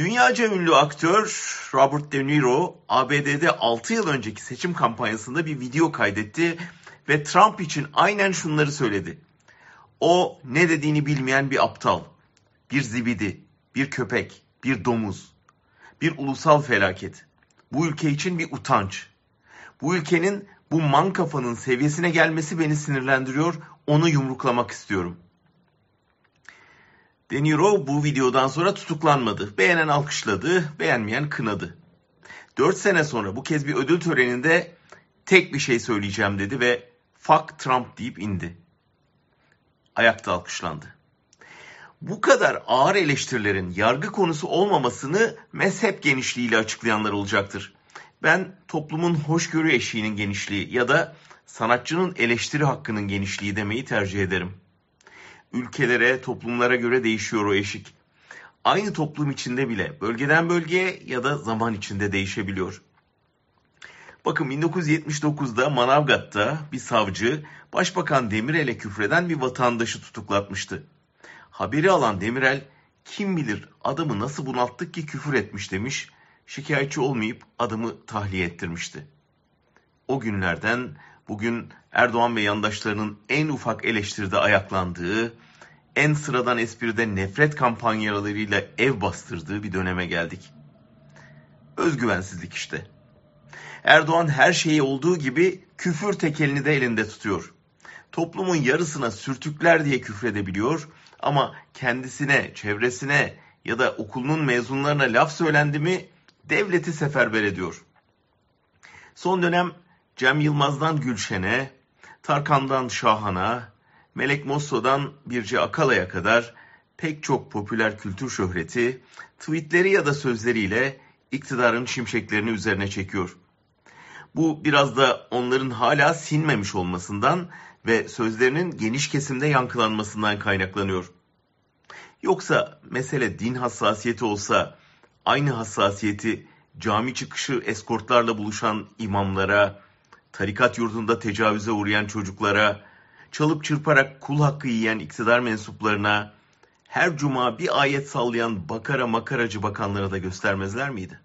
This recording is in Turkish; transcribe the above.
Dünyaca ünlü aktör Robert De Niro ABD'de 6 yıl önceki seçim kampanyasında bir video kaydetti ve Trump için aynen şunları söyledi. O ne dediğini bilmeyen bir aptal, bir zibidi, bir köpek, bir domuz, bir ulusal felaket. Bu ülke için bir utanç. Bu ülkenin bu man kafanın seviyesine gelmesi beni sinirlendiriyor. Onu yumruklamak istiyorum. De Niro bu videodan sonra tutuklanmadı. Beğenen alkışladı, beğenmeyen kınadı. 4 sene sonra bu kez bir ödül töreninde tek bir şey söyleyeceğim dedi ve fuck Trump deyip indi. Ayakta alkışlandı. Bu kadar ağır eleştirilerin yargı konusu olmamasını mezhep genişliğiyle açıklayanlar olacaktır. Ben toplumun hoşgörü eşiğinin genişliği ya da sanatçının eleştiri hakkının genişliği demeyi tercih ederim. Ülkelere, toplumlara göre değişiyor o eşik. Aynı toplum içinde bile bölgeden bölgeye ya da zaman içinde değişebiliyor. Bakın 1979'da Manavgat'ta bir savcı Başbakan Demirel'e küfreden bir vatandaşı tutuklatmıştı. Haberi alan Demirel kim bilir adamı nasıl bunalttık ki küfür etmiş demiş şikayetçi olmayıp adamı tahliye ettirmişti. O günlerden bugün Erdoğan ve yandaşlarının en ufak eleştiride ayaklandığı, en sıradan espride nefret kampanyalarıyla ev bastırdığı bir döneme geldik. Özgüvensizlik işte. Erdoğan her şeyi olduğu gibi küfür tekelini de elinde tutuyor. Toplumun yarısına sürtükler diye küfredebiliyor ama kendisine, çevresine ya da okulunun mezunlarına laf söylendi mi devleti seferber ediyor. Son dönem Cem Yılmaz'dan Gülşen'e, Tarkan'dan Şahan'a, Melek Mosso'dan Birce Akala'ya kadar pek çok popüler kültür şöhreti tweetleri ya da sözleriyle iktidarın şimşeklerini üzerine çekiyor. Bu biraz da onların hala sinmemiş olmasından ve sözlerinin geniş kesimde yankılanmasından kaynaklanıyor. Yoksa mesele din hassasiyeti olsa aynı hassasiyeti cami çıkışı eskortlarla buluşan imamlara, tarikat yurdunda tecavüze uğrayan çocuklara, çalıp çırparak kul hakkı yiyen iktidar mensuplarına, her cuma bir ayet sallayan bakara makaracı bakanlara da göstermezler miydi?